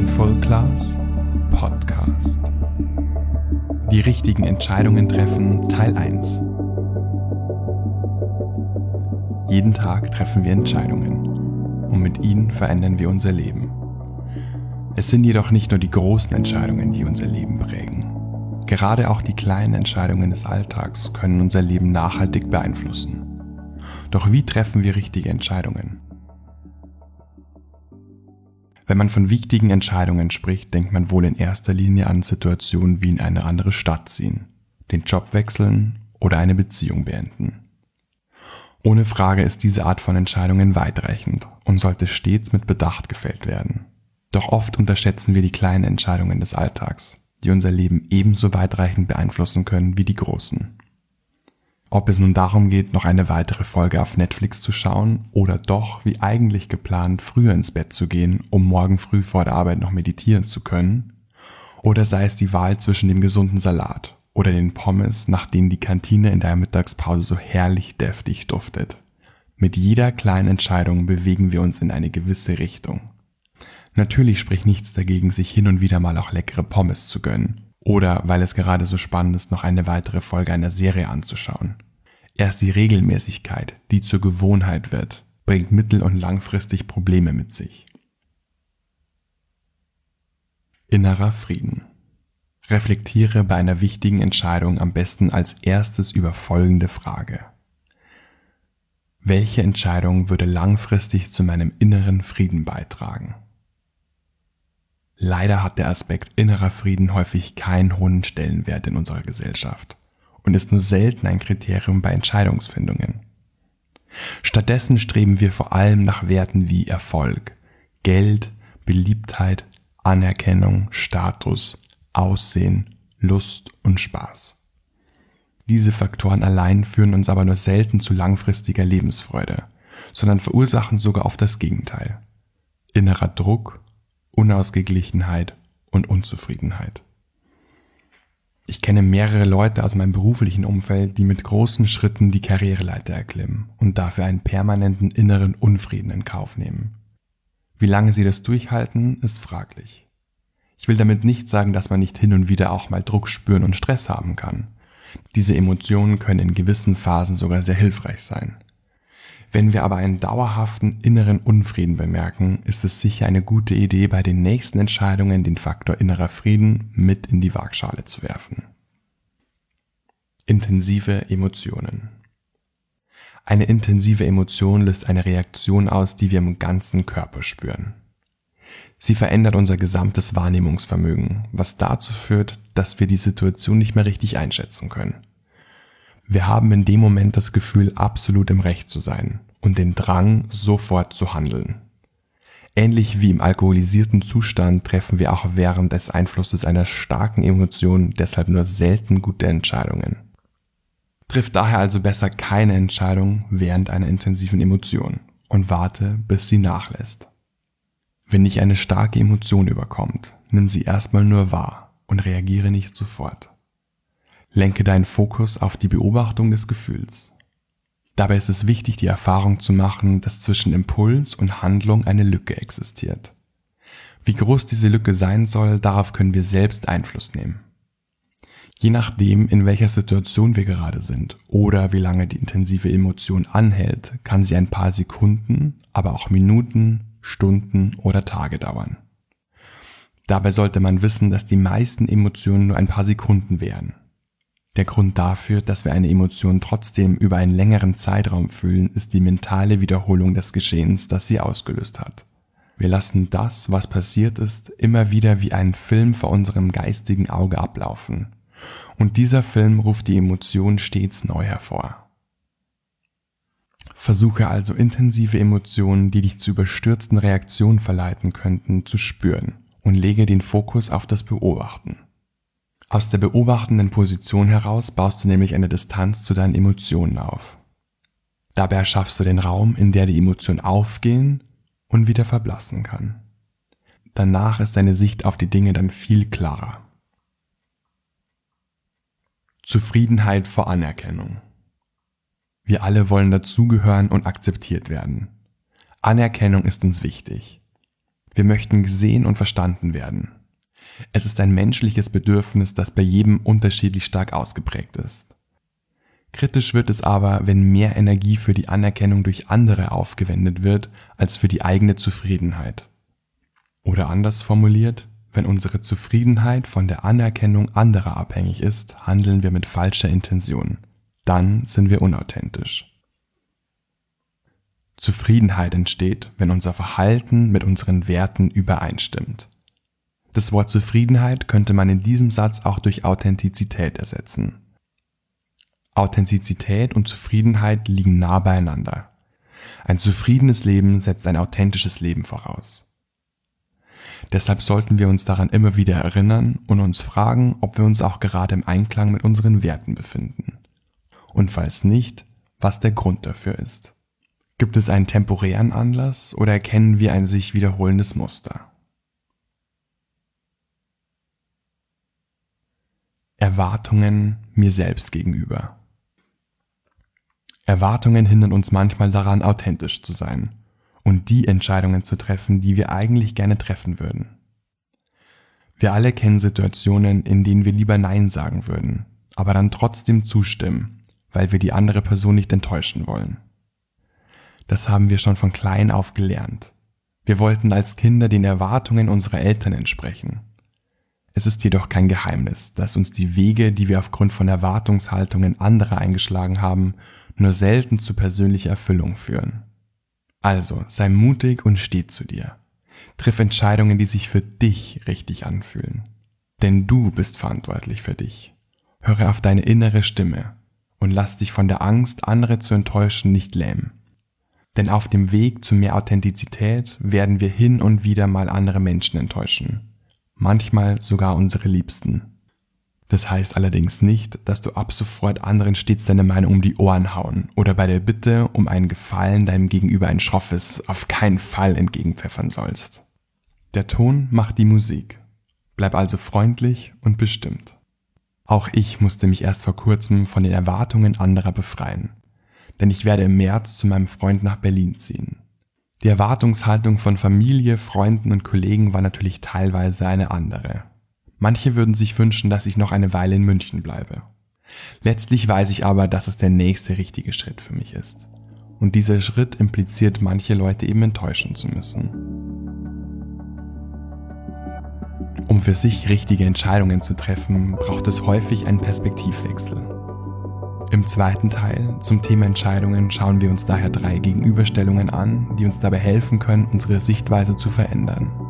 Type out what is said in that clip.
Mindful Class Podcast. Die richtigen Entscheidungen treffen Teil 1. Jeden Tag treffen wir Entscheidungen und mit ihnen verändern wir unser Leben. Es sind jedoch nicht nur die großen Entscheidungen, die unser Leben prägen. Gerade auch die kleinen Entscheidungen des Alltags können unser Leben nachhaltig beeinflussen. Doch wie treffen wir richtige Entscheidungen? Wenn man von wichtigen Entscheidungen spricht, denkt man wohl in erster Linie an Situationen wie in eine andere Stadt ziehen, den Job wechseln oder eine Beziehung beenden. Ohne Frage ist diese Art von Entscheidungen weitreichend und sollte stets mit Bedacht gefällt werden. Doch oft unterschätzen wir die kleinen Entscheidungen des Alltags, die unser Leben ebenso weitreichend beeinflussen können wie die großen. Ob es nun darum geht, noch eine weitere Folge auf Netflix zu schauen oder doch, wie eigentlich geplant, früher ins Bett zu gehen, um morgen früh vor der Arbeit noch meditieren zu können, oder sei es die Wahl zwischen dem gesunden Salat oder den Pommes, nach denen die Kantine in der Mittagspause so herrlich deftig duftet. Mit jeder kleinen Entscheidung bewegen wir uns in eine gewisse Richtung. Natürlich spricht nichts dagegen, sich hin und wieder mal auch leckere Pommes zu gönnen oder weil es gerade so spannend ist, noch eine weitere Folge einer Serie anzuschauen. Erst die Regelmäßigkeit, die zur Gewohnheit wird, bringt mittel- und langfristig Probleme mit sich. Innerer Frieden. Reflektiere bei einer wichtigen Entscheidung am besten als erstes über folgende Frage. Welche Entscheidung würde langfristig zu meinem inneren Frieden beitragen? Leider hat der Aspekt innerer Frieden häufig keinen hohen Stellenwert in unserer Gesellschaft und ist nur selten ein Kriterium bei Entscheidungsfindungen. Stattdessen streben wir vor allem nach Werten wie Erfolg, Geld, Beliebtheit, Anerkennung, Status, Aussehen, Lust und Spaß. Diese Faktoren allein führen uns aber nur selten zu langfristiger Lebensfreude, sondern verursachen sogar oft das Gegenteil. Innerer Druck Unausgeglichenheit und Unzufriedenheit. Ich kenne mehrere Leute aus meinem beruflichen Umfeld, die mit großen Schritten die Karriereleiter erklimmen und dafür einen permanenten inneren Unfrieden in Kauf nehmen. Wie lange sie das durchhalten, ist fraglich. Ich will damit nicht sagen, dass man nicht hin und wieder auch mal Druck spüren und Stress haben kann. Diese Emotionen können in gewissen Phasen sogar sehr hilfreich sein. Wenn wir aber einen dauerhaften inneren Unfrieden bemerken, ist es sicher eine gute Idee, bei den nächsten Entscheidungen den Faktor innerer Frieden mit in die Waagschale zu werfen. Intensive Emotionen. Eine intensive Emotion löst eine Reaktion aus, die wir im ganzen Körper spüren. Sie verändert unser gesamtes Wahrnehmungsvermögen, was dazu führt, dass wir die Situation nicht mehr richtig einschätzen können. Wir haben in dem Moment das Gefühl, absolut im Recht zu sein und den Drang, sofort zu handeln. Ähnlich wie im alkoholisierten Zustand treffen wir auch während des Einflusses einer starken Emotion deshalb nur selten gute Entscheidungen. Trifft daher also besser keine Entscheidung während einer intensiven Emotion und warte, bis sie nachlässt. Wenn dich eine starke Emotion überkommt, nimm sie erstmal nur wahr und reagiere nicht sofort. Lenke deinen Fokus auf die Beobachtung des Gefühls. Dabei ist es wichtig, die Erfahrung zu machen, dass zwischen Impuls und Handlung eine Lücke existiert. Wie groß diese Lücke sein soll, darauf können wir selbst Einfluss nehmen. Je nachdem, in welcher Situation wir gerade sind oder wie lange die intensive Emotion anhält, kann sie ein paar Sekunden, aber auch Minuten, Stunden oder Tage dauern. Dabei sollte man wissen, dass die meisten Emotionen nur ein paar Sekunden währen. Der Grund dafür, dass wir eine Emotion trotzdem über einen längeren Zeitraum fühlen, ist die mentale Wiederholung des Geschehens, das sie ausgelöst hat. Wir lassen das, was passiert ist, immer wieder wie einen Film vor unserem geistigen Auge ablaufen. Und dieser Film ruft die Emotion stets neu hervor. Versuche also intensive Emotionen, die dich zu überstürzten Reaktionen verleiten könnten, zu spüren und lege den Fokus auf das Beobachten. Aus der beobachtenden Position heraus baust du nämlich eine Distanz zu deinen Emotionen auf. Dabei erschaffst du den Raum, in der die Emotion aufgehen und wieder verblassen kann. Danach ist deine Sicht auf die Dinge dann viel klarer. Zufriedenheit vor Anerkennung. Wir alle wollen dazugehören und akzeptiert werden. Anerkennung ist uns wichtig. Wir möchten gesehen und verstanden werden. Es ist ein menschliches Bedürfnis, das bei jedem unterschiedlich stark ausgeprägt ist. Kritisch wird es aber, wenn mehr Energie für die Anerkennung durch andere aufgewendet wird, als für die eigene Zufriedenheit. Oder anders formuliert, wenn unsere Zufriedenheit von der Anerkennung anderer abhängig ist, handeln wir mit falscher Intention. Dann sind wir unauthentisch. Zufriedenheit entsteht, wenn unser Verhalten mit unseren Werten übereinstimmt. Das Wort Zufriedenheit könnte man in diesem Satz auch durch Authentizität ersetzen. Authentizität und Zufriedenheit liegen nah beieinander. Ein zufriedenes Leben setzt ein authentisches Leben voraus. Deshalb sollten wir uns daran immer wieder erinnern und uns fragen, ob wir uns auch gerade im Einklang mit unseren Werten befinden. Und falls nicht, was der Grund dafür ist. Gibt es einen temporären Anlass oder erkennen wir ein sich wiederholendes Muster? Erwartungen mir selbst gegenüber. Erwartungen hindern uns manchmal daran, authentisch zu sein und die Entscheidungen zu treffen, die wir eigentlich gerne treffen würden. Wir alle kennen Situationen, in denen wir lieber Nein sagen würden, aber dann trotzdem zustimmen, weil wir die andere Person nicht enttäuschen wollen. Das haben wir schon von klein auf gelernt. Wir wollten als Kinder den Erwartungen unserer Eltern entsprechen. Es ist jedoch kein Geheimnis, dass uns die Wege, die wir aufgrund von Erwartungshaltungen anderer eingeschlagen haben, nur selten zu persönlicher Erfüllung führen. Also sei mutig und steh zu dir. Triff Entscheidungen, die sich für dich richtig anfühlen. Denn du bist verantwortlich für dich. Höre auf deine innere Stimme und lass dich von der Angst, andere zu enttäuschen, nicht lähmen. Denn auf dem Weg zu mehr Authentizität werden wir hin und wieder mal andere Menschen enttäuschen. Manchmal sogar unsere Liebsten. Das heißt allerdings nicht, dass du ab sofort anderen stets deine Meinung um die Ohren hauen oder bei der Bitte um einen Gefallen deinem Gegenüber ein schroffes auf keinen Fall entgegenpfeffern sollst. Der Ton macht die Musik. Bleib also freundlich und bestimmt. Auch ich musste mich erst vor kurzem von den Erwartungen anderer befreien denn ich werde im März zu meinem Freund nach Berlin ziehen. Die Erwartungshaltung von Familie, Freunden und Kollegen war natürlich teilweise eine andere. Manche würden sich wünschen, dass ich noch eine Weile in München bleibe. Letztlich weiß ich aber, dass es der nächste richtige Schritt für mich ist. Und dieser Schritt impliziert, manche Leute eben enttäuschen zu müssen. Um für sich richtige Entscheidungen zu treffen, braucht es häufig einen Perspektivwechsel. Im zweiten Teil zum Thema Entscheidungen schauen wir uns daher drei Gegenüberstellungen an, die uns dabei helfen können, unsere Sichtweise zu verändern.